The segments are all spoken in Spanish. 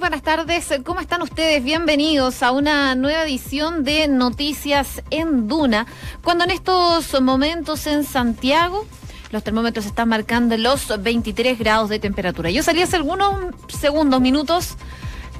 buenas tardes. ¿Cómo están ustedes? Bienvenidos a una nueva edición de Noticias en Duna. Cuando en estos momentos en Santiago los termómetros están marcando los 23 grados de temperatura. Yo salí hace algunos segundos, minutos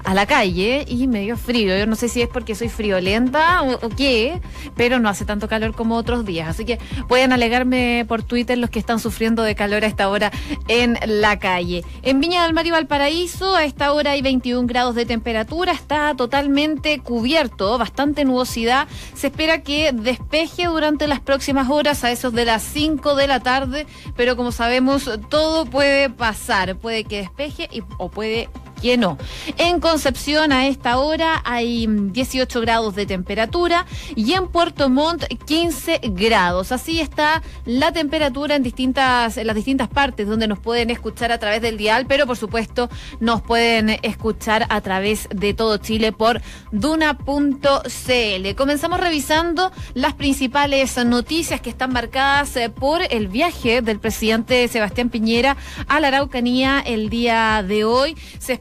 a la calle y me dio frío. Yo no sé si es porque soy friolenta o, qué, pero no hace tanto calor como otros días. Así que pueden alegarme por Twitter los que están sufriendo de calor a esta hora en la calle. En Viña del Mar y Valparaíso a esta hora hay 21 grados de temperatura, está totalmente cubierto, bastante nubosidad. Se espera que despeje durante las próximas horas a esos de las 5 de la tarde, pero como sabemos todo puede pasar, puede que despeje y, o puede que no. En Concepción a esta hora hay 18 grados de temperatura y en Puerto Montt 15 grados. Así está la temperatura en distintas las distintas partes donde nos pueden escuchar a través del dial, pero por supuesto nos pueden escuchar a través de todo Chile por duna.cl. Comenzamos revisando las principales noticias que están marcadas eh, por el viaje del presidente Sebastián Piñera a la Araucanía el día de hoy. Se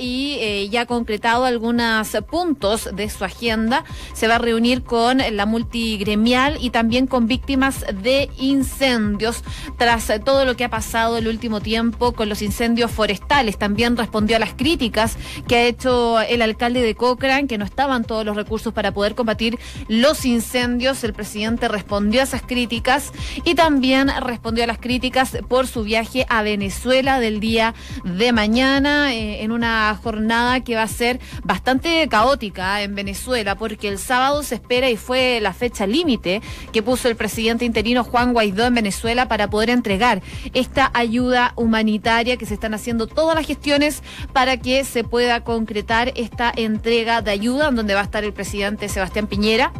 y eh, ya ha concretado algunos puntos de su agenda. Se va a reunir con la multigremial y también con víctimas de incendios tras todo lo que ha pasado el último tiempo con los incendios forestales. También respondió a las críticas que ha hecho el alcalde de Cochrane, que no estaban todos los recursos para poder combatir los incendios. El presidente respondió a esas críticas y también respondió a las críticas por su viaje a Venezuela del día de mañana. Eh, en una jornada que va a ser bastante caótica en Venezuela, porque el sábado se espera y fue la fecha límite que puso el presidente interino Juan Guaidó en Venezuela para poder entregar esta ayuda humanitaria que se están haciendo todas las gestiones para que se pueda concretar esta entrega de ayuda, donde va a estar el presidente Sebastián Piñera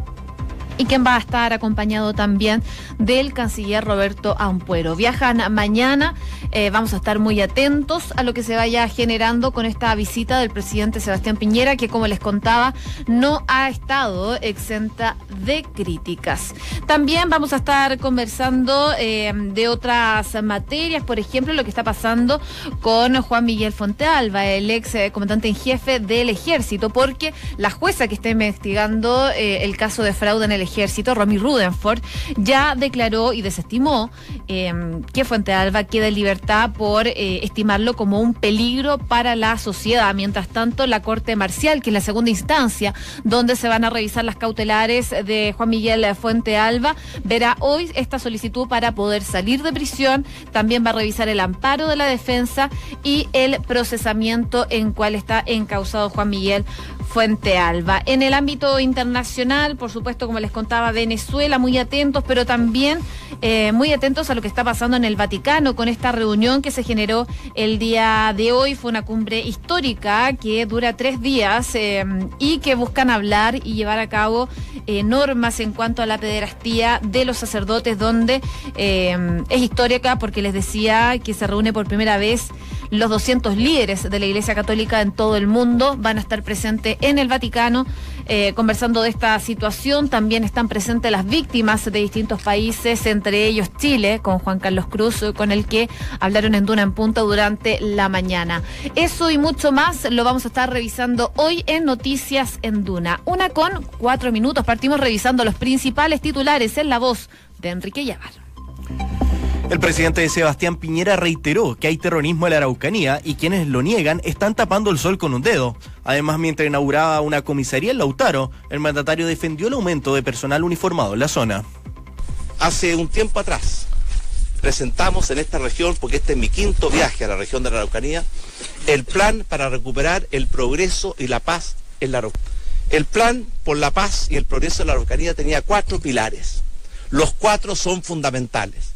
y quien va a estar acompañado también del canciller Roberto Ampuero. Viajan mañana, eh, vamos a estar muy atentos a lo que se vaya generando con esta visita del presidente Sebastián Piñera, que como les contaba, no ha estado exenta de críticas. También vamos a estar conversando eh, de otras materias, por ejemplo, lo que está pasando con Juan Miguel Fontealba, el ex eh, comandante en jefe del ejército, porque la jueza que está investigando el caso de fraude en el ejército, Romy Rudenford, ya declaró y desestimó em, que Fuente Alba queda en libertad por eh, estimarlo como un peligro para la sociedad. Mientras tanto, la Corte Marcial, que es la segunda instancia donde se van a revisar las cautelares de Juan Miguel Fuente Alba, verá hoy esta solicitud para poder salir de prisión. También va a revisar el amparo de la defensa y el procesamiento en cual está encausado Juan Miguel Fuente Alba. En el ámbito internacional, por supuesto, como les contaba, Venezuela, muy atentos, pero también eh, muy atentos a lo que está pasando en el Vaticano con esta reunión que se generó el día de hoy. Fue una cumbre histórica que dura tres días eh, y que buscan hablar y llevar a cabo eh, normas en cuanto a la pederastía de los sacerdotes, donde es histórica porque les decía que se reúne por primera vez los 200 líderes de la Iglesia Católica en todo el mundo van a estar presentes en el Vaticano eh, conversando de esta situación. También están presentes las víctimas de distintos países, entre ellos Chile, con Juan Carlos Cruz, con el que hablaron en Duna en Punta durante la mañana. Eso y mucho más lo vamos a estar revisando hoy en Noticias en Duna. Una con cuatro minutos. Partimos revisando los principales titulares en la voz de Enrique Llavar. El presidente Sebastián Piñera reiteró que hay terrorismo en la Araucanía y quienes lo niegan están tapando el sol con un dedo. Además, mientras inauguraba una comisaría en Lautaro, el mandatario defendió el aumento de personal uniformado en la zona. Hace un tiempo atrás presentamos en esta región, porque este es mi quinto viaje a la región de la Araucanía, el plan para recuperar el progreso y la paz en la Araucanía. El plan por la paz y el progreso en la Araucanía tenía cuatro pilares. Los cuatro son fundamentales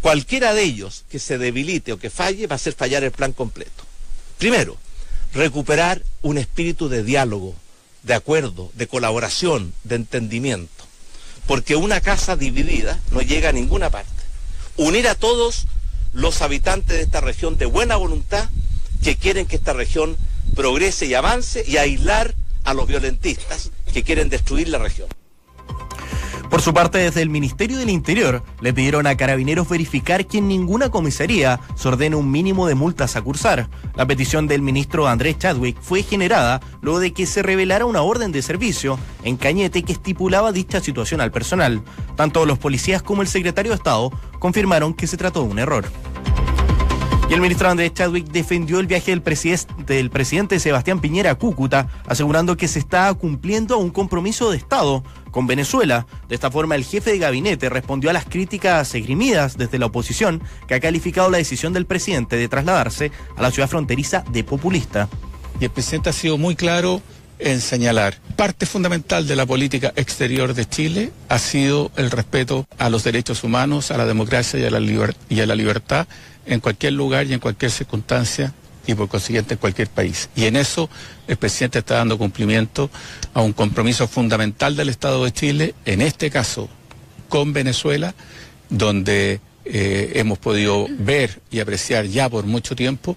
Cualquiera de ellos que se debilite o que falle va a hacer fallar el plan completo. Primero, recuperar un espíritu de diálogo, de acuerdo, de colaboración, de entendimiento. Porque una casa dividida no llega a ninguna parte. Unir a todos los habitantes de esta región de buena voluntad que quieren que esta región progrese y avance y aislar a los violentistas que quieren destruir la región. Por su parte, desde el Ministerio del Interior le pidieron a carabineros verificar que en ninguna comisaría se ordene un mínimo de multas a cursar. La petición del ministro Andrés Chadwick fue generada luego de que se revelara una orden de servicio en Cañete que estipulaba dicha situación al personal. Tanto los policías como el secretario de Estado confirmaron que se trató de un error. Y el ministro Andrés Chadwick defendió el viaje del, del, presidente Sebastián Piñera a Cúcuta, asegurando que se está cumpliendo un compromiso de Estado con Venezuela. De esta forma, el jefe de gabinete respondió a las críticas esgrimidas desde la oposición, que ha calificado la decisión del presidente de trasladarse a la ciudad fronteriza de populista. Y el presidente ha sido muy claro en señalar. Parte fundamental de la política exterior de Chile ha sido el respeto a los derechos humanos, a la democracia y a la, libertad en cualquier lugar y en cualquier circunstancia y por consiguiente en cualquier país. Y en eso el presidente está dando cumplimiento a un compromiso fundamental del Estado de Chile, en este caso con Venezuela, donde eh, hemos podido ver y apreciar ya por mucho tiempo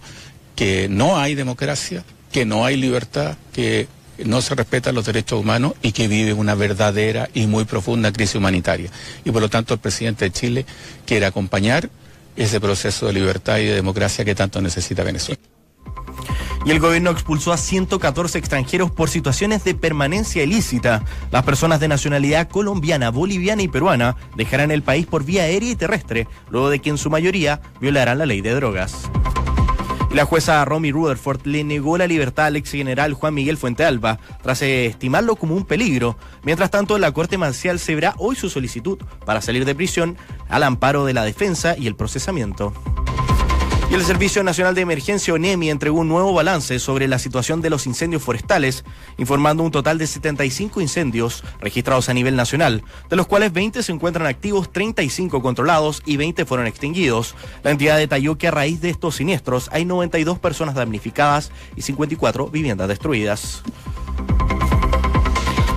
que no hay democracia, que no hay libertad, que no se respetan los derechos humanos y que vive una verdadera y muy profunda crisis humanitaria. Y por lo tanto el presidente de Chile quiere acompañar ese proceso de libertad y de democracia que tanto necesita Venezuela. Y el gobierno expulsó a 114 extranjeros por situaciones de permanencia ilícita. Las personas de nacionalidad colombiana, boliviana y peruana dejarán el país por vía aérea y terrestre, luego de que en su mayoría violarán la ley de drogas. La jueza Romy Rutherford le negó la libertad al ex general Juan Miguel Fuentealba, tras estimarlo como un peligro. Mientras tanto, la Corte Marcial se verá hoy su solicitud para salir de prisión al amparo de la defensa y el procesamiento. Y el Servicio Nacional de Emergencia ONEMI entregó un nuevo balance sobre la situación de los incendios forestales, informando un total de 75 incendios registrados a nivel nacional, de los cuales 20 se encuentran activos, 35 controlados y 20 fueron extinguidos. La entidad detalló que a raíz de estos siniestros hay 92 personas damnificadas y 54 viviendas destruidas.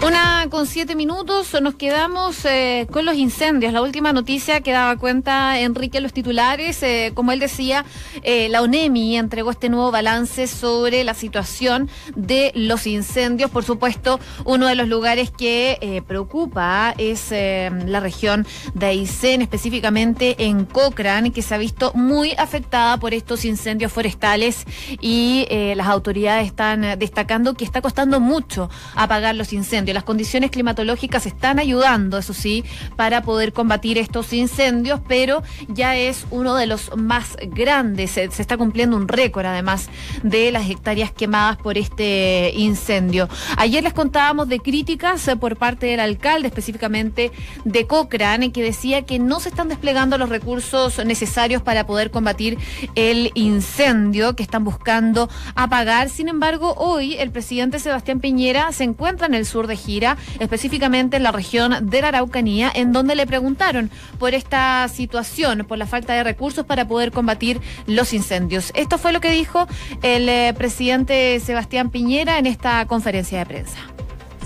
Una con siete minutos, nos quedamos eh, con los incendios. La última noticia que daba cuenta Enrique los titulares, eh, como él decía, eh, la ONEMI entregó este nuevo balance sobre la situación de los incendios. Por supuesto, uno de los lugares que preocupa es la región de Aysén, específicamente en Cochrane, que se ha visto muy afectada por estos incendios forestales y las autoridades están destacando que está costando mucho apagar los incendios las condiciones climatológicas están ayudando, eso sí, para poder combatir estos incendios, pero ya es uno de los más grandes. Se, está cumpliendo un récord, además, de las hectáreas quemadas por este incendio. Ayer les contábamos de críticas eh, por parte del alcalde, específicamente de Cochrane, que decía que no se están desplegando los recursos necesarios para poder combatir el incendio que están buscando apagar. Sin embargo, hoy el presidente Sebastián Piñera se encuentra en el sur de gira, específicamente en la región de la Araucanía, en donde le preguntaron por esta situación, por la falta de recursos para poder combatir los incendios. Esto fue lo que dijo el eh, presidente Sebastián Piñera en esta conferencia de prensa.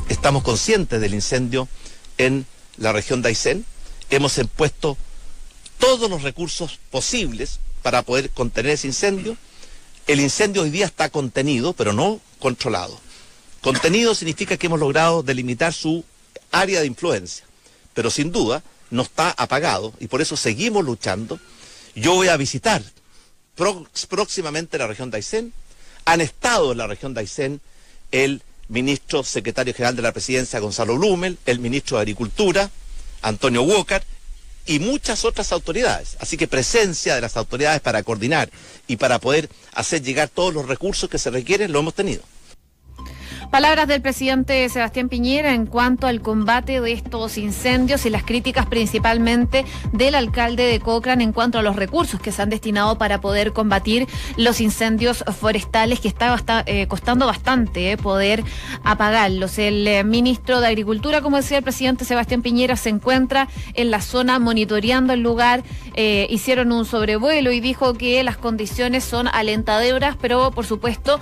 Estamos conscientes del incendio en la región de Aysén. Hemos puesto todos los recursos posibles para poder contener ese incendio. El incendio hoy día está contenido, pero no controlado. Contenido significa que hemos logrado delimitar su área de influencia, pero sin duda no está apagado y por eso seguimos luchando. Yo voy a visitar próximamente la región de Aysén. Han estado en la región de Aysén el ministro secretario general de la presidencia Gonzalo Blumel, el ministro de Agricultura Antonio Walker y muchas otras autoridades. Así que presencia de las autoridades para coordinar y para poder hacer llegar todos los recursos que se requieren lo hemos tenido. Palabras del presidente Sebastián Piñera en cuanto al combate de estos incendios y las críticas principalmente del alcalde de Cochrane en cuanto a los recursos que se han destinado para poder combatir los incendios forestales que está eh, costando bastante eh, poder apagarlos. El eh, ministro de Agricultura, como decía el presidente Sebastián Piñera, se encuentra en la zona monitoreando el lugar. hicieron un sobrevuelo y dijo que las condiciones son alentadoras, pero por supuesto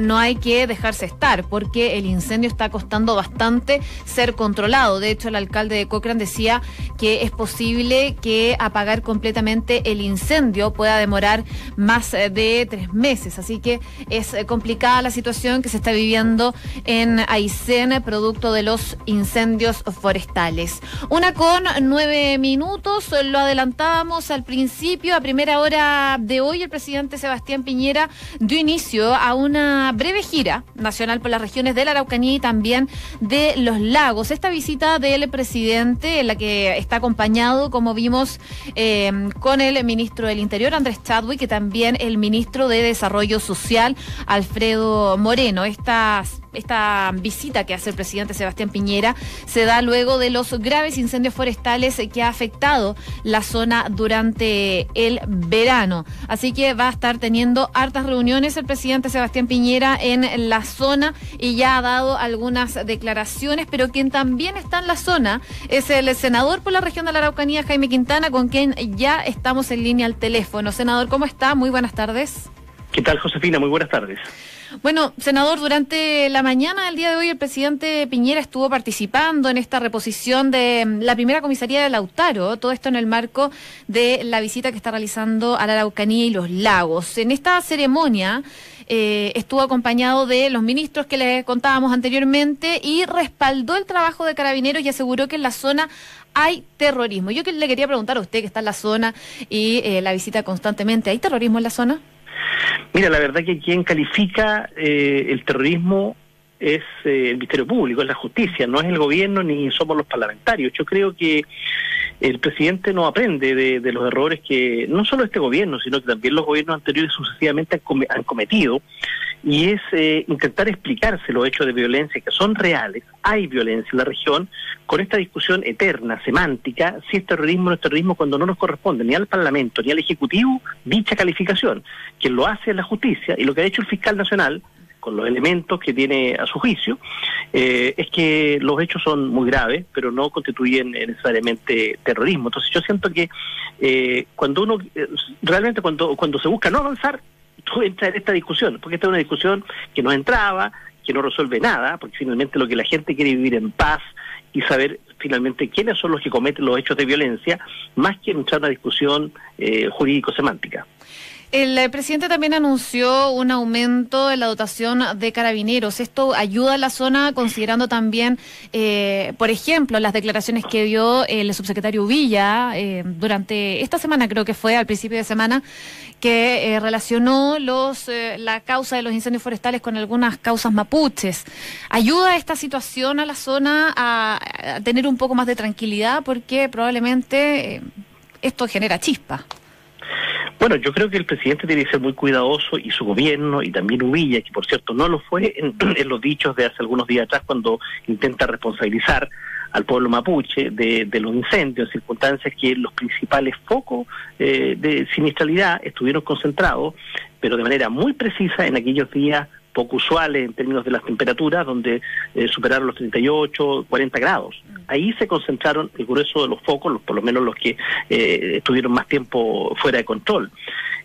no hay que dejarse estar porque el incendio está costando bastante ser controlado. De hecho, el alcalde de Cochrane decía que es posible que apagar completamente el incendio pueda demorar más eh, de tres meses. Así que es eh, complicada la situación que se está viviendo en Aysén, producto de los incendios forestales. Una con nueve minutos, lo adelantábamos al principio, a primera hora de hoy, el presidente Sebastián Piñera dio inicio a una breve gira nacional por las regiones de la Araucanía y también de los lagos. Esta visita del presidente, en la que está acompañado, como vimos, eh, con el ministro del Interior, Andrés Chadwick, y también el ministro de Desarrollo Social, Alfredo Moreno. Estas esta visita que hace el presidente Sebastián Piñera se da luego de los graves incendios forestales que ha afectado la zona durante el verano. Así que va a estar teniendo hartas reuniones el presidente Sebastián Piñera en la zona y ya ha dado algunas declaraciones, pero quien también está en la zona es el senador por la región de la Araucanía, Jaime Quintana, con quien ya estamos en línea al teléfono. Senador, ¿cómo está? Muy buenas tardes. ¿Qué tal, Josefina? Muy buenas tardes. Bueno, senador, durante la mañana del día de hoy el presidente Piñera estuvo participando en esta reposición de mm, la primera comisaría de Lautaro, todo esto en el marco de la visita que está realizando a la Araucanía y los lagos. En esta ceremonia eh, estuvo acompañado de los ministros que les contábamos anteriormente y respaldó el trabajo de carabineros y aseguró que en la zona hay terrorismo. Yo que le quería preguntar a usted que está en la zona y eh, la visita constantemente, ¿hay terrorismo en la zona? Mira, la verdad que quien califica eh, el terrorismo es eh, el Ministerio Público, es la justicia, no es el gobierno ni somos los parlamentarios. Yo creo que el presidente no aprende de, los errores que no solo este gobierno, sino que también los gobiernos anteriores sucesivamente han, cometido, y es eh, intentar explicarse los hechos de violencia que son reales, hay violencia en la región, con esta discusión eterna, semántica, si es terrorismo o no es terrorismo, cuando no nos corresponde ni al Parlamento ni al Ejecutivo dicha calificación. Quien lo hace es la justicia, y lo que ha hecho el fiscal nacional con los elementos que tiene a su juicio, eh, es que los hechos son muy graves, pero no constituyen necesariamente terrorismo. Entonces yo siento que eh, cuando uno, eh, realmente cuando, cuando se busca no avanzar, tú entras en esta discusión, porque esta es una discusión que no entraba, que no resuelve nada, porque finalmente lo que la gente quiere vivir en paz y saber finalmente quiénes son los que cometen los hechos de violencia, más que entrar en una discusión jurídico-semántica. El eh, presidente también anunció un aumento en la dotación de carabineros. Esto ayuda a la zona considerando también, eh, por ejemplo, las declaraciones que dio el subsecretario Villa eh, durante esta semana, creo que fue al principio de semana, que relacionó los, la causa de los incendios forestales con algunas causas mapuches. ¿Ayuda esta situación a la zona a tener un poco más de tranquilidad? Porque probablemente esto genera chispa. Bueno, yo creo que el presidente tiene que ser muy cuidadoso y su gobierno y también Uvilla, que por cierto no lo fue en, los dichos de hace algunos días atrás cuando intenta responsabilizar al pueblo mapuche de, los incendios, en circunstancias que los principales focos eh, de siniestralidad estuvieron concentrados, pero de manera muy precisa en aquellos días poco usuales en términos de las temperaturas, donde eh, superaron los 38, 40 grados. Ahí se concentraron el grueso de los focos, por lo menos los que eh, estuvieron más tiempo fuera de control.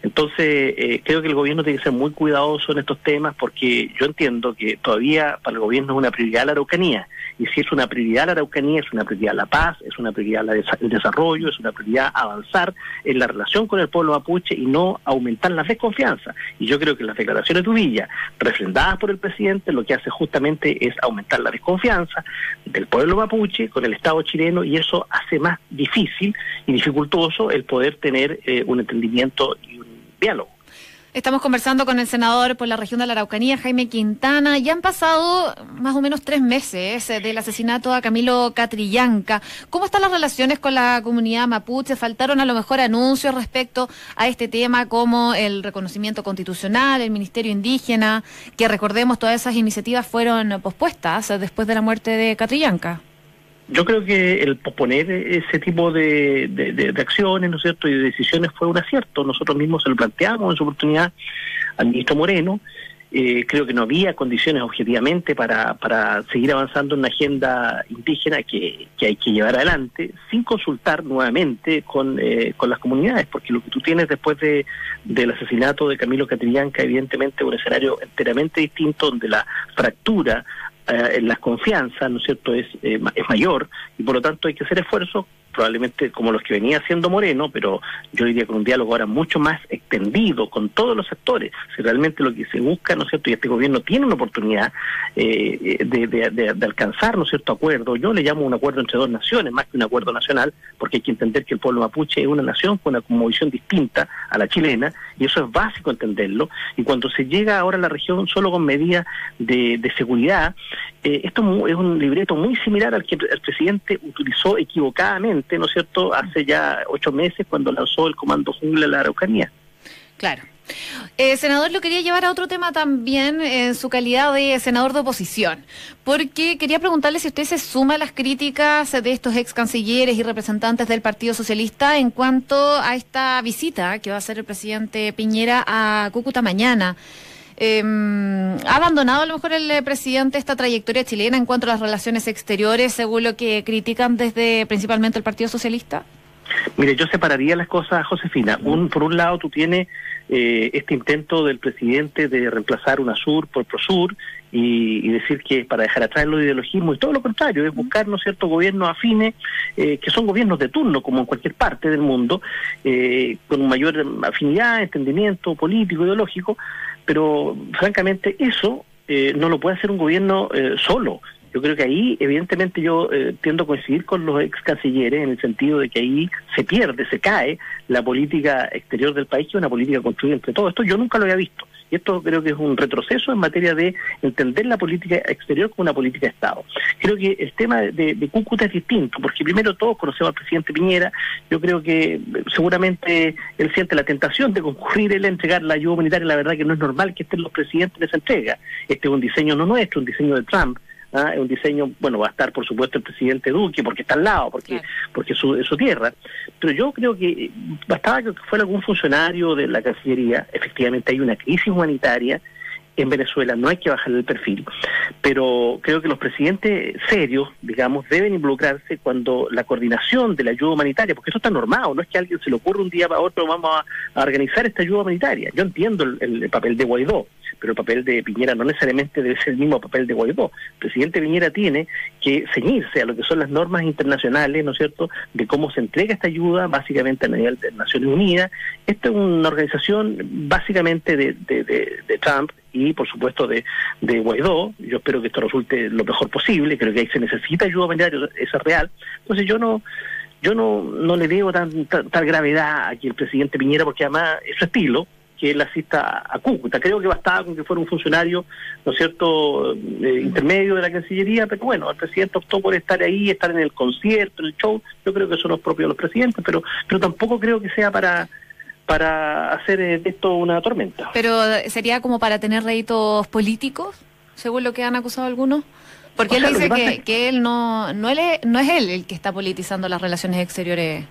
Entonces, eh, creo que el gobierno tiene que ser muy cuidadoso en estos temas porque yo entiendo que todavía para el gobierno es una prioridad la Araucanía. Y si es una prioridad la Araucanía, es una prioridad la paz, es una prioridad el desarrollo, es una prioridad avanzar en la relación con el pueblo mapuche y no aumentar la desconfianza. Y yo creo que las declaraciones de Uvilla, refrendadas por el presidente, lo que hace justamente es aumentar la desconfianza del pueblo mapuche con el Estado chileno y eso hace más difícil y dificultoso el poder tener eh, un entendimiento y un diálogo. Estamos conversando con el senador por la región de la Araucanía, Jaime Quintana. Ya han pasado más o menos tres meses eh, del asesinato a Camilo Catrillanca. ¿Cómo están las relaciones con la comunidad mapuche? ¿Faltaron a lo mejor anuncios respecto a este tema como el reconocimiento constitucional, el Ministerio Indígena? Que recordemos, todas esas iniciativas fueron pospuestas después de la muerte de Catrillanca. Yo creo que el posponer ese tipo de, de, acciones, ¿no es cierto?, y de decisiones fue un acierto. Nosotros mismos se lo planteamos en su oportunidad al ministro Moreno, Eh, creo que no había condiciones objetivamente para, para seguir avanzando en una agenda indígena que, que hay que llevar adelante sin consultar nuevamente con, eh, con las comunidades, porque lo que tú tienes después de, del asesinato de Camilo Catrillanca, evidentemente un escenario enteramente distinto donde la fractura eh, en las confianzas, ¿no es cierto?, es, eh, es mayor y por lo tanto hay que hacer esfuerzos probablemente como los que venía haciendo Moreno, pero yo diría con un diálogo ahora mucho más extendido con todos los actores. Si realmente lo que se busca, ¿no es cierto? Y este gobierno tiene una oportunidad eh, de, alcanzar, ¿no es cierto?, acuerdo. Yo le llamo un acuerdo entre dos naciones, más que un acuerdo nacional, porque hay que entender que el pueblo mapuche es una nación con una visión distinta a la chilena, y eso es básico entenderlo. Y cuando se llega ahora a la región solo con medidas de, de seguridad, eh, esto es un libreto muy similar al que el presidente utilizó equivocadamente ¿no es cierto?, hace ya ocho meses cuando lanzó el Comando Jungla en la Araucanía. Claro. Eh, senador, lo quería llevar a otro tema también en su calidad de senador de oposición, porque quería preguntarle si usted se suma a las críticas de estos ex cancilleres y representantes del Partido Socialista en cuanto a esta visita que va a hacer el presidente Piñera a Cúcuta mañana. Eh, ¿Ha abandonado a lo mejor el eh, presidente esta trayectoria chilena en cuanto a las relaciones exteriores, según lo que critican desde principalmente el Partido Socialista? Mire, yo separaría las cosas, Josefina. Un, por un lado, tú tienes eh, este intento del presidente de reemplazar UNASUR por PROSUR y, decir que para dejar atrás los ideologismos y todo lo contrario, es buscar ¿no ciertos gobiernos afines, eh, que son gobiernos de turno, como en cualquier parte del mundo, eh, con mayor afinidad, entendimiento político, ideológico, pero francamente eso eh, no lo puede hacer un gobierno eh, solo. Yo creo que ahí, evidentemente, yo eh, tiendo a coincidir con los ex cancilleres en el sentido de que ahí se pierde, se cae la política exterior del país, que es una política construida entre todos. Esto yo nunca lo había visto. Y esto creo que es un retroceso en materia de entender la política exterior como una política de Estado. Creo que el tema de, Cúcuta es distinto, porque primero todos conocemos al presidente Piñera. Yo creo que seguramente él siente la tentación de concurrir él a entregar la ayuda humanitaria. La verdad que no es normal que estén los presidentes en esa entrega. Este es un diseño no nuestro, un diseño de Trump. ¿Ah? un diseño, bueno, va a estar por supuesto el presidente Duque, porque está al lado, porque claro. porque es su, es su tierra, pero yo creo que bastaba que fuera algún funcionario de la Cancillería, efectivamente hay una crisis humanitaria, en Venezuela no hay que bajarle el perfil, pero creo que los presidentes serios, digamos, deben involucrarse cuando la coordinación de la ayuda humanitaria, porque eso está normado, no es que a alguien se le ocurra un día para otro vamos a, a organizar esta ayuda humanitaria. Yo entiendo el, el, papel de Guaidó, pero el papel de Piñera no necesariamente debe ser el mismo papel de Guaidó. El presidente Piñera tiene que ceñirse a lo que son las normas internacionales, ¿no es cierto?, de cómo se entrega esta ayuda, básicamente a nivel de Naciones Unidas. Esta es una organización básicamente de, de, de, de Trump y por supuesto de, de Guaidó. Yo espero que esto resulte lo mejor posible, creo que ahí se necesita ayuda humanitaria, eso es real. Entonces yo no yo no, no le veo tan, tan, tal gravedad a que el presidente Piñera, porque además es su estilo, que él asista a Cúcuta. Creo que bastaba con que fuera un funcionario, ¿no es cierto?, eh, intermedio de la Cancillería, pero bueno, el presidente optó por estar ahí, estar en el concierto, en el show. Yo creo que eso no es propio de los presidentes, pero, pero tampoco creo que sea para para hacer de esto una tormenta. Pero sería como para tener réditos políticos, según lo que han acusado algunos. Porque o sea, él dice que, que, que, él no, no, él es, no es él el que está politizando las relaciones exteriores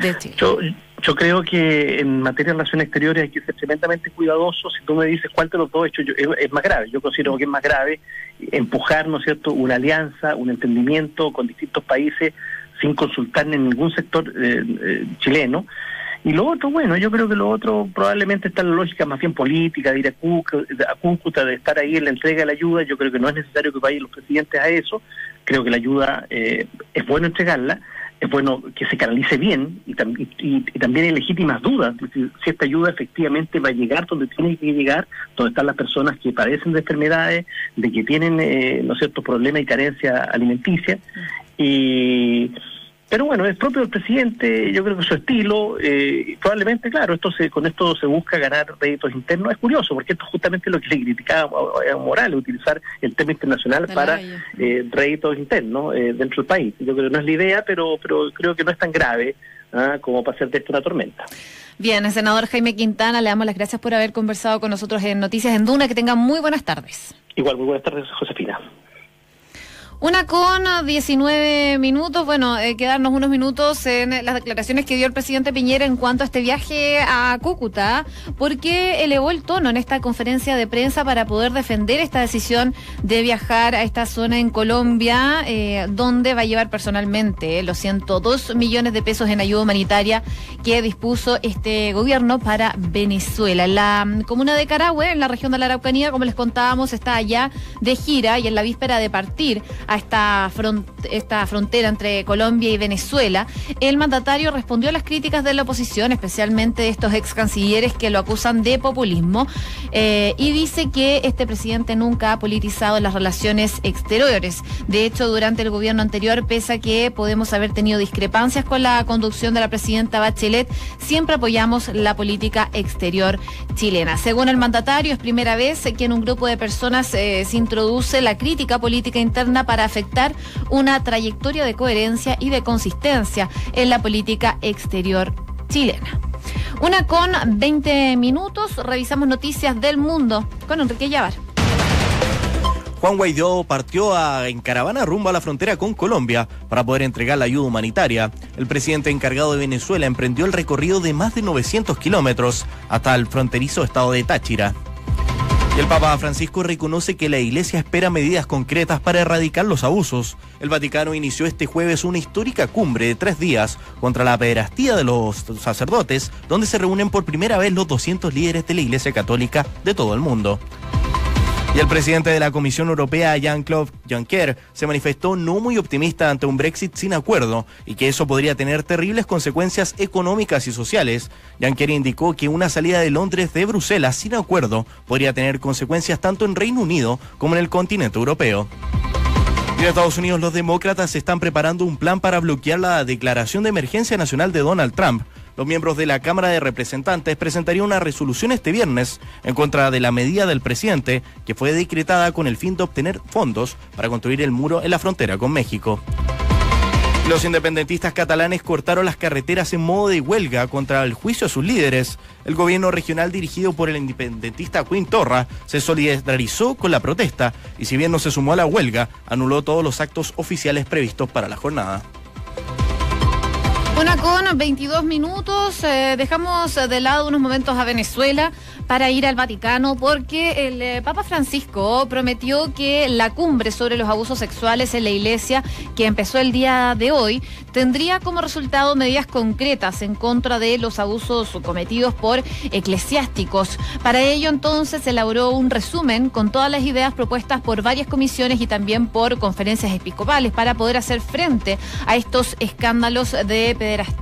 de Chile. Yo, yo creo que en materia de relaciones exteriores hay que ser tremendamente cuidadoso. Si tú me dices cuál de los dos hecho yo, es, es, más grave, yo considero que es más grave empujar, ¿no es cierto?, una alianza, un entendimiento con distintos países sin consultar en ningún sector eh, eh, chileno. Y lo otro, bueno, yo creo que lo otro probablemente está en la lógica más bien política, de ir a Cúcuta, a Cúcuta, de estar ahí en la entrega de la ayuda. Yo creo que no es necesario que vayan los presidentes a eso. Creo que la ayuda eh, es bueno entregarla, es bueno que se canalice bien y, tam y, y, también hay legítimas dudas si, si, esta ayuda efectivamente va a llegar donde tiene que llegar, donde están las personas que padecen de enfermedades, de que tienen, eh, ¿no ciertos problemas y carencia alimenticia. Y pero bueno, es propio del presidente, yo creo que su estilo, eh, probablemente, claro, esto se, con esto se busca ganar réditos internos. Es curioso, porque esto es justamente lo que le criticaba a Morales, utilizar el tema internacional para eh, réditos internos eh, dentro del país. Yo creo que no es la idea, pero, pero creo que no es tan grave ¿ah? como para hacer de esto una tormenta. Bien, el senador Jaime Quintana, le damos las gracias por haber conversado con nosotros en Noticias en Duna. Que tenga muy buenas tardes. Igual, muy buenas tardes, Josefina. Una con 19 minutos. Bueno, eh, quedarnos unos minutos en las declaraciones que dio el presidente Piñera en cuanto a este viaje a Cúcuta, porque elevó el tono en esta conferencia de prensa para poder defender esta decisión de viajar a esta zona en Colombia, eh, donde va a llevar personalmente los 102 millones de pesos en ayuda humanitaria que dispuso este gobierno para Venezuela. La mm, comuna de Carahue, en la región de la Araucanía, como les contábamos, está allá de gira y en la víspera de partir a esta, esta frontera entre Colombia y Venezuela, el mandatario respondió a las críticas de la oposición, especialmente de estos ex cancilleres que lo acusan de populismo, eh, y dice que este presidente nunca ha politizado las relaciones exteriores. De hecho, durante el gobierno anterior, pese a que podemos haber tenido discrepancias con la conducción de la presidenta Bachelet, siempre apoyamos la política exterior chilena. Según el mandatario, es primera vez que en un grupo de personas eh, se introduce la crítica política interna para afectar una trayectoria de coherencia y de consistencia en la política exterior chilena. Una con 20 minutos, revisamos noticias del mundo con Enrique Llavar. Juan Guaidó partió en caravana rumbo a la frontera con Colombia para poder entregar la ayuda humanitaria. El presidente encargado de Venezuela emprendió el recorrido de más de 900 kilómetros hasta el fronterizo estado de Táchira el Papa Francisco reconoce que la Iglesia espera medidas concretas para erradicar los abusos. El Vaticano inició este jueves una histórica cumbre de tres días contra la pederastía de los sacerdotes, donde se reúnen por primera vez los 200 líderes de la Iglesia Católica de todo el mundo. Y el presidente de la Comisión Europea, Jean-Claude Juncker, se manifestó no muy optimista ante un Brexit sin acuerdo y que eso podría tener terribles consecuencias económicas y sociales. Juncker indicó que una salida de Londres de Bruselas sin acuerdo podría tener consecuencias tanto en Reino Unido como en el continente europeo. En Estados Unidos los demócratas están preparando un plan para bloquear la declaración de emergencia nacional de Donald Trump los miembros de la Cámara de Representantes presentarían una resolución este viernes en contra de la medida del presidente que fue decretada con el fin de obtener fondos para construir el muro en la frontera con México. Los independentistas catalanes cortaron las carreteras en modo de huelga contra el juicio a sus líderes. El gobierno regional dirigido por el independentista Quinn Torra se solidarizó con la protesta y si bien no se sumó a la huelga, anuló todos los actos oficiales previstos para la jornada. Una con 22 minutos. Eh, dejamos de lado unos momentos a Venezuela para ir al Vaticano porque el eh, Papa Francisco prometió que la cumbre sobre los abusos sexuales en la iglesia, que empezó el día de hoy, tendría como resultado medidas concretas en contra de los abusos cometidos por eclesiásticos. Para ello entonces elaboró un resumen con todas las ideas propuestas por varias comisiones y también por conferencias episcopales para poder hacer frente a estos escándalos de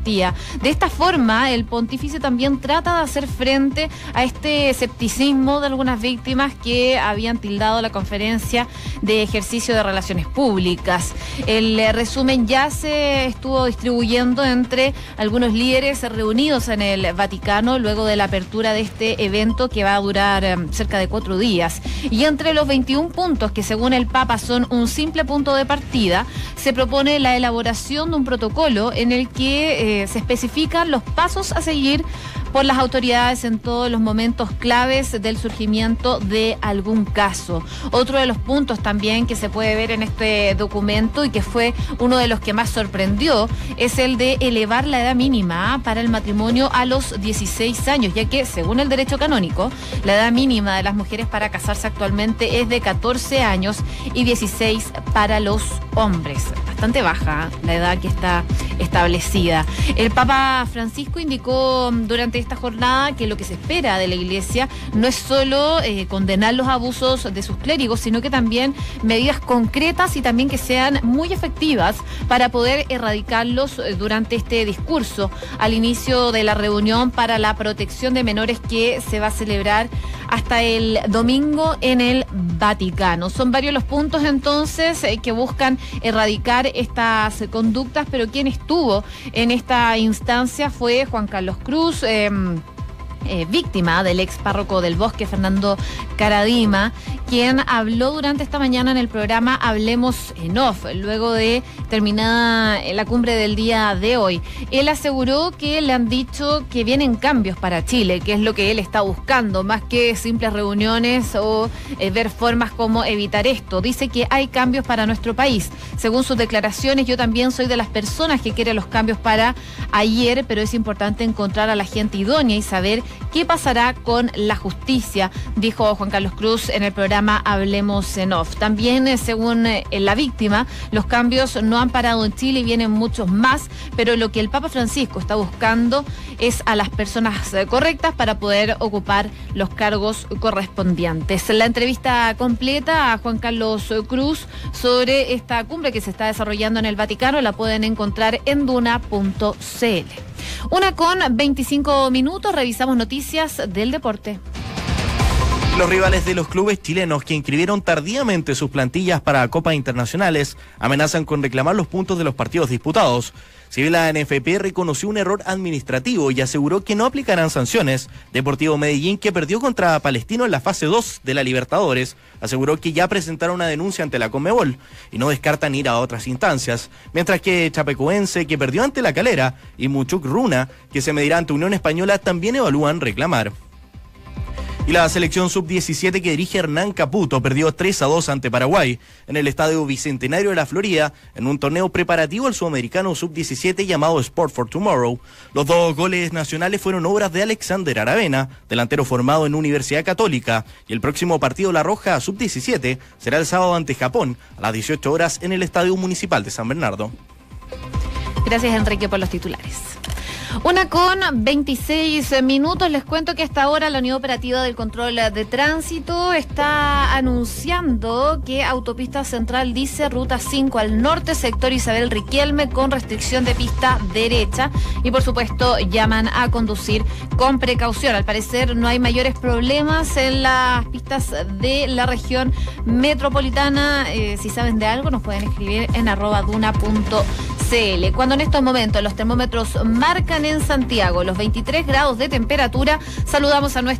de esta forma, el pontífice también trata de hacer frente a este escepticismo de algunas víctimas que habían tildado la conferencia de ejercicio de relaciones públicas. El eh, resumen ya se estuvo distribuyendo entre algunos líderes reunidos en el Vaticano luego de la apertura de este evento que va a durar eh, cerca de cuatro días. Y entre los 21 puntos que según el Papa son un simple punto de partida, se propone la elaboración de un protocolo en el que eh, se especifican los pasos a seguir por las autoridades en todos los momentos claves del surgimiento de algún caso. Otro de los puntos también que se puede ver en este documento y que fue uno de los que más sorprendió es el de elevar la edad mínima para el matrimonio a los 16 años, ya que según el derecho canónico, la edad mínima de las mujeres para casarse actualmente es de 14 años y 16 para los hombres. Bastante baja la edad que está establecida. El Papa Francisco indicó durante esta jornada que lo que se espera de la Iglesia no es solo eh, condenar los abusos de sus clérigos, sino que también medidas concretas y también que sean muy efectivas para poder erradicarlos eh, durante este discurso al inicio de la reunión para la protección de menores que se va a celebrar hasta el domingo en el Vaticano. Son varios los puntos entonces eh, que buscan erradicar estas conductas, pero quien estuvo en esta instancia fue Juan Carlos Cruz. Em, eh, víctima del ex párroco del bosque, Fernando Caradima, quien habló durante esta mañana en el programa Hablemos en Off, luego de terminada la cumbre del día de hoy. Él aseguró que le han dicho que vienen cambios para Chile, que es lo que él está buscando, más que simples reuniones o eh, ver formas como evitar esto. Dice que hay cambios para nuestro país. Según sus declaraciones, yo también soy de las personas que quiere los cambios para ayer, pero es importante encontrar a la gente idónea y saber ¿Qué pasará con la justicia? Dijo Juan Carlos Cruz en el programa Hablemos en Off. También, eh, según eh, la víctima, los cambios no han parado en Chile y vienen muchos más, pero lo que el Papa Francisco está buscando es a las personas eh, correctas para poder ocupar los cargos correspondientes. La entrevista completa a Juan Carlos Cruz sobre esta cumbre que se está desarrollando en el Vaticano la pueden encontrar en duna.cl. Una con 25 minutos, revisamos noticias del deporte. Los rivales de los clubes chilenos que inscribieron tardíamente sus plantillas para Copas Internacionales amenazan con reclamar los puntos de los partidos disputados. Si bien la NFP reconoció un error administrativo y aseguró que no aplicarán sanciones, Deportivo Medellín, que perdió contra Palestino en la fase 2 de la Libertadores, aseguró que ya presentaron una denuncia ante la Conmebol y no descartan ir a otras instancias, mientras que Chapecoense, que perdió ante la Calera, y Muchuk Runa, que se medirá ante Unión Española, también evalúan reclamar. Y la selección sub-17 que dirige Hernán Caputo perdió 3 a 2 ante Paraguay en el Estadio Bicentenario de la Florida en un torneo preparativo al sudamericano sub-17 llamado Sport for Tomorrow. Los dos goles nacionales fueron obras de Alexander Aravena, delantero formado en Universidad Católica. Y el próximo partido La Roja sub-17 será el sábado ante Japón a las 18 horas en el Estadio Municipal de San Bernardo. Gracias Enrique por los titulares. Una con 26 minutos. Les cuento que hasta ahora la Unidad Operativa del Control de Tránsito está anunciando que Autopista Central dice ruta 5 al norte, sector Isabel Riquelme, con restricción de pista derecha. Y por supuesto, llaman a conducir con precaución. Al parecer, no hay mayores problemas en las pistas de la región metropolitana. Eh, si saben de algo, nos pueden escribir en arroba duna.cl. Cuando en estos momentos los termómetros marcan en Santiago los 23 grados de temperatura. Saludamos a nuestra